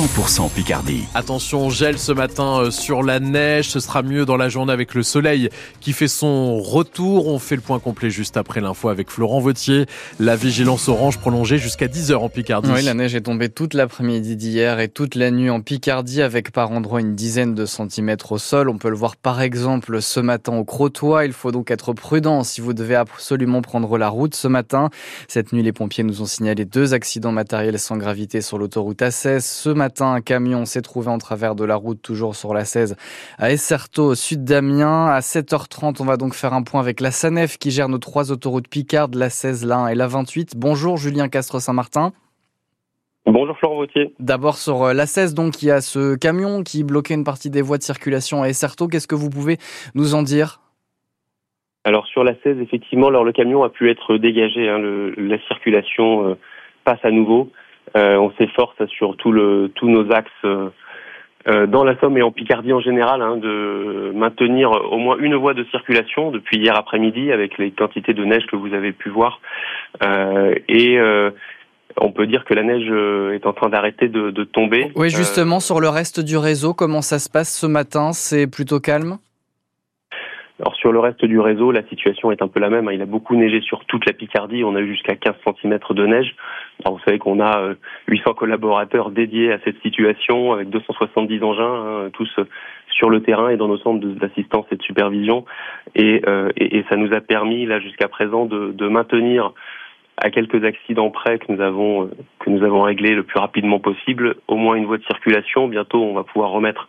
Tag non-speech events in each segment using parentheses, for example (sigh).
100% Picardie. Attention, gel ce matin euh, sur la neige. Ce sera mieux dans la journée avec le soleil qui fait son retour. On fait le point complet juste après l'info avec Florent Vautier. La vigilance orange prolongée jusqu'à 10h en Picardie. Oui, la neige est tombée toute l'après-midi d'hier et toute la nuit en Picardie avec par endroits une dizaine de centimètres au sol. On peut le voir par exemple ce matin au Crotoy. Il faut donc être prudent si vous devez absolument prendre la route ce matin. Cette nuit, les pompiers nous ont signalé deux accidents matériels sans gravité sur l'autoroute A16. Ce matin, un camion s'est trouvé en travers de la route, toujours sur la 16, à Esserto, au sud d'Amiens. À 7h30, on va donc faire un point avec la SANEF qui gère nos trois autoroutes Picarde, la 16, la 1 et la 28. Bonjour Julien Castre-Saint-Martin. Bonjour Florent Vautier. D'abord sur euh, la 16, donc il y a ce camion qui bloquait une partie des voies de circulation à Esserto. Qu'est-ce que vous pouvez nous en dire? Alors sur la 16, effectivement, alors, le camion a pu être dégagé. Hein, le, la circulation euh, passe à nouveau. Euh, on s'efforce sur tout le, tous nos axes euh, euh, dans la Somme et en Picardie en général hein, de maintenir au moins une voie de circulation depuis hier après-midi avec les quantités de neige que vous avez pu voir. et on peut dire que la neige est en train d'arrêter de, de, tomber. Oui, justement, sur le reste du réseau, comment ça se passe ce matin? C'est plutôt calme? Alors sur le reste du réseau, la situation est un peu la même. Hein. Il a beaucoup neigé sur toute la Picardie. On a eu jusqu'à 15 cm de neige. Alors vous savez qu'on a 800 euh, collaborateurs dédiés à cette situation avec 270 engins, hein, tous euh, sur le terrain et dans nos centres d'assistance et de supervision. Euh, et, ça nous a permis là jusqu'à présent de, de maintenir à quelques accidents près que nous avons que nous avons réglés le plus rapidement possible, au moins une voie de circulation. Bientôt, on va pouvoir remettre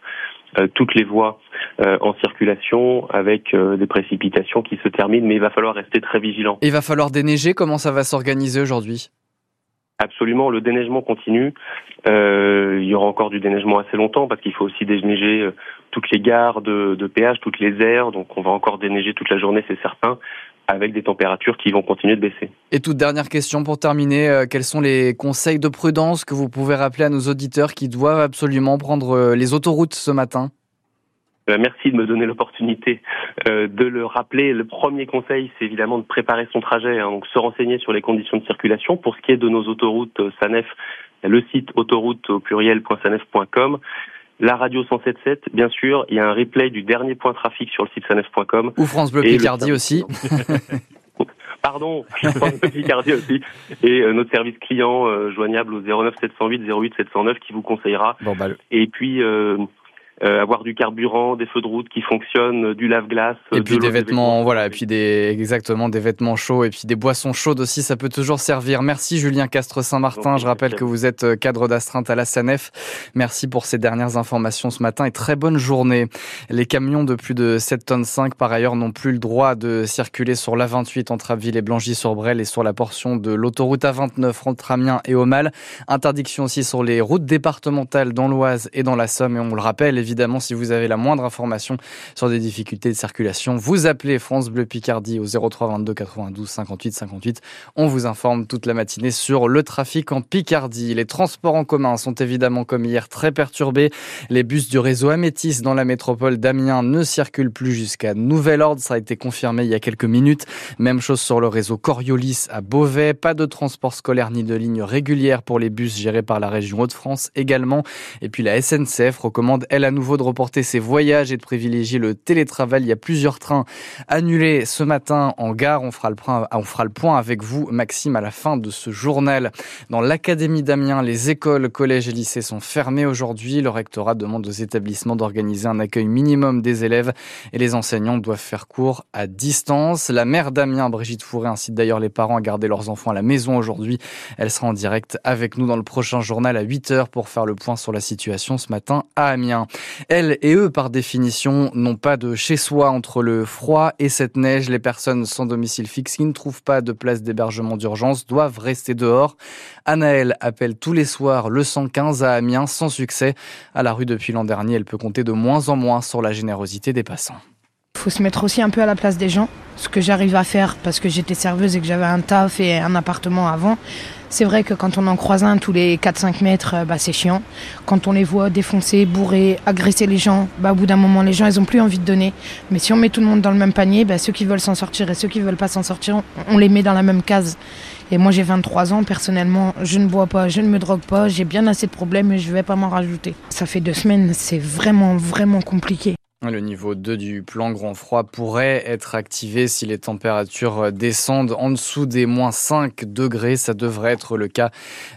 toutes les voies euh, en circulation avec euh, des précipitations qui se terminent, mais il va falloir rester très vigilant. il va falloir déneiger, comment ça va s'organiser aujourd'hui? Absolument, le déneigement continue. Euh, il y aura encore du déneigement assez longtemps parce qu'il faut aussi déneiger toutes les gares de, de péage, toutes les aires. Donc on va encore déneiger toute la journée, c'est certain avec des températures qui vont continuer de baisser. Et toute dernière question pour terminer, euh, quels sont les conseils de prudence que vous pouvez rappeler à nos auditeurs qui doivent absolument prendre euh, les autoroutes ce matin? Euh, Merci de me donner l'opportunité de le rappeler. Le premier conseil, c'est évidemment de préparer son trajet, hein, donc se renseigner sur les conditions de circulation. Pour ce qui est de nos autoroutes SANEF, le site autoroute au pluriel.sanef.com la radio 107.7, bien sûr. Il y a un replay du dernier point trafic sur le site sanef.com. Ou France Bleu Picardie aussi. (laughs) Pardon, (laughs) France Bleu Picardie aussi. Et euh, notre service client euh, joignable au 09 708 08 709 qui vous conseillera. Bon, bah, Et puis, euh, euh, avoir du carburant, des feux de route qui fonctionnent, du lave-glace. Et puis des vêtements, voilà, et puis des, exactement, des vêtements chauds et puis des boissons chaudes aussi, ça peut toujours servir. Merci Julien Castre-Saint-Martin. Je rappelle que vous êtes euh, cadre d'astreinte à la SANEF. Merci pour ces dernières informations ce matin et très bonne journée. Les camions de plus de 7 tonnes 5 par ailleurs n'ont plus le droit de circuler sur l'A28 entre Abbeville et Blangy-sur-Brel et sur la portion de l'autoroute A29 entre Amiens et Aumale. Interdiction aussi sur les routes départementales dans l'Oise et dans la Somme et on le rappelle évidemment évidemment, si vous avez la moindre information sur des difficultés de circulation, vous appelez France Bleu Picardie au 03 22 92 58 58. On vous informe toute la matinée sur le trafic en Picardie. Les transports en commun sont évidemment comme hier très perturbés. Les bus du réseau Amétis dans la métropole d'Amiens ne circulent plus jusqu'à nouvel ordre. Ça a été confirmé il y a quelques minutes. Même chose sur le réseau Coriolis à Beauvais. Pas de transport scolaire ni de ligne régulière pour les bus gérés par la région Hauts-de-France également. Et puis la SNCF recommande elle à nouveau de reporter ses voyages et de privilégier le télétravail. Il y a plusieurs trains annulés ce matin en gare. On fera le point, on fera le point avec vous, Maxime, à la fin de ce journal. Dans l'Académie d'Amiens, les écoles, collèges et lycées sont fermés aujourd'hui. Le rectorat demande aux établissements d'organiser un accueil minimum des élèves et les enseignants doivent faire cours à distance. La mère d'Amiens, Brigitte Fourré, incite d'ailleurs les parents à garder leurs enfants à la maison aujourd'hui. Elle sera en direct avec nous dans le prochain journal à 8h pour faire le point sur la situation ce matin à Amiens. Elles et eux, par définition, n'ont pas de chez-soi entre le froid et cette neige. Les personnes sans domicile fixe qui ne trouvent pas de place d'hébergement d'urgence doivent rester dehors. Anaëlle appelle tous les soirs le 115 à Amiens sans succès. À la rue depuis l'an dernier, elle peut compter de moins en moins sur la générosité des passants. Faut se mettre aussi un peu à la place des gens, ce que j'arrive à faire parce que j'étais serveuse et que j'avais un taf et un appartement avant. C'est vrai que quand on en croise un tous les 4-5 mètres, euh, bah, c'est chiant. Quand on les voit défoncer, bourrer, agresser les gens, bah, au bout d'un moment, les gens, ils ont plus envie de donner. Mais si on met tout le monde dans le même panier, bah, ceux qui veulent s'en sortir et ceux qui veulent pas s'en sortir, on les met dans la même case. Et moi j'ai 23 ans, personnellement, je ne bois pas, je ne me drogue pas, j'ai bien assez de problèmes et je vais pas m'en rajouter. Ça fait deux semaines, c'est vraiment, vraiment compliqué. Le niveau 2 du plan grand froid pourrait être activé si les températures descendent en dessous des moins 5 degrés. Ça devrait être le cas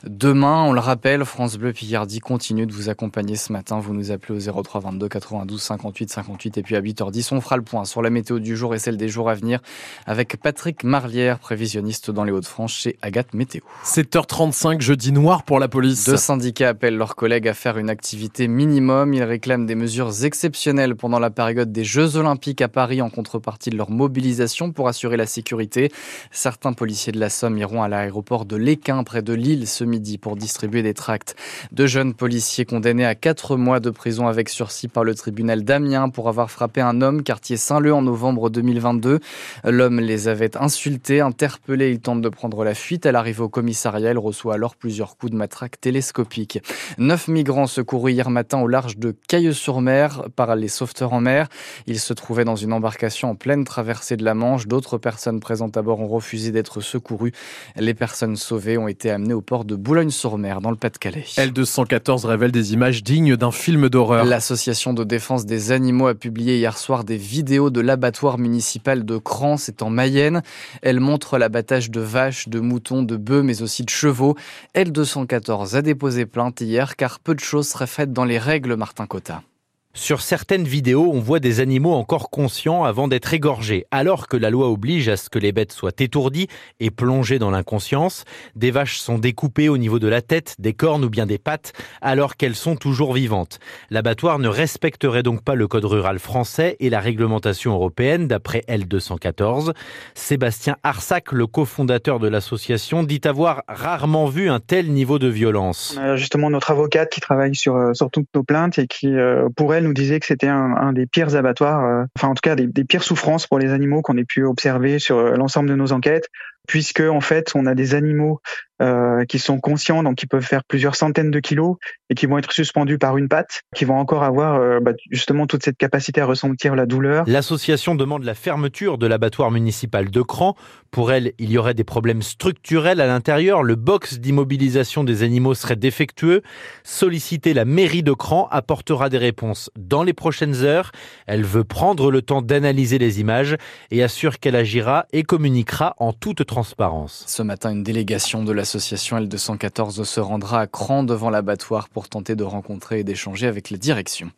demain. On le rappelle, France Bleu Picardie continue de vous accompagner ce matin. Vous nous appelez au 03 22 92 58 58 et puis à 8h10, on fera le point sur la météo du jour et celle des jours à venir avec Patrick Marlière, prévisionniste dans les Hauts-de-France chez Agathe Météo. 7h35, jeudi noir pour la police. Deux syndicats appellent leurs collègues à faire une activité minimum. Ils réclament des mesures exceptionnelles pendant la période des Jeux Olympiques à Paris en contrepartie de leur mobilisation pour assurer la sécurité. Certains policiers de la Somme iront à l'aéroport de l'Équin près de Lille ce midi pour distribuer des tracts. Deux jeunes policiers condamnés à quatre mois de prison avec sursis par le tribunal d'Amiens pour avoir frappé un homme quartier Saint-Leu en novembre 2022. L'homme les avait insultés, interpellés. Il tente de prendre la fuite. À l'arrivée au commissariat, il reçoit alors plusieurs coups de matraque télescopique. Neuf migrants secourus hier matin au large de Cailleux-sur-Mer par les sauveteurs en mer. Il se trouvait dans une embarcation en pleine traversée de la Manche. D'autres personnes présentes à bord ont refusé d'être secourues. Les personnes sauvées ont été amenées au port de Boulogne-sur-Mer, dans le Pas-de-Calais. L214 révèle des images dignes d'un film d'horreur. L'association de défense des animaux a publié hier soir des vidéos de l'abattoir municipal de Cran, c'est en Mayenne. Elle montre l'abattage de vaches, de moutons, de bœufs, mais aussi de chevaux. L214 a déposé plainte hier car peu de choses seraient faites dans les règles, Martin Cotta. Sur certaines vidéos, on voit des animaux encore conscients avant d'être égorgés, alors que la loi oblige à ce que les bêtes soient étourdies et plongées dans l'inconscience. Des vaches sont découpées au niveau de la tête, des cornes ou bien des pattes, alors qu'elles sont toujours vivantes. L'abattoir ne respecterait donc pas le code rural français et la réglementation européenne d'après L214. Sébastien Arsac, le cofondateur de l'association, dit avoir rarement vu un tel niveau de violence. justement notre avocate qui travaille sur, euh, toutes nos plaintes et qui, euh, pour elle, nous disait que c'était un, des pires abattoirs, euh, enfin en tout cas des, des, pires souffrances pour les animaux qu'on ait pu observer sur euh, l'ensemble de nos enquêtes, puisque en fait on a des animaux euh, qui sont conscients, donc qui peuvent faire plusieurs centaines de kilos et qui vont être suspendus par une patte, qui vont encore avoir euh, bah, justement toute cette capacité à ressentir la douleur. L'association demande la fermeture de l'abattoir municipal de Cran. Pour elle, il y aurait des problèmes structurels à l'intérieur. Le box d'immobilisation des animaux serait défectueux. Solliciter la mairie de Cran apportera des réponses dans les prochaines heures. Elle veut prendre le temps d'analyser les images et assure qu'elle agira et communiquera en toute transparence. Ce matin, une délégation de la L'association L214 se rendra à Cran devant l'abattoir pour tenter de rencontrer et d'échanger avec les directions.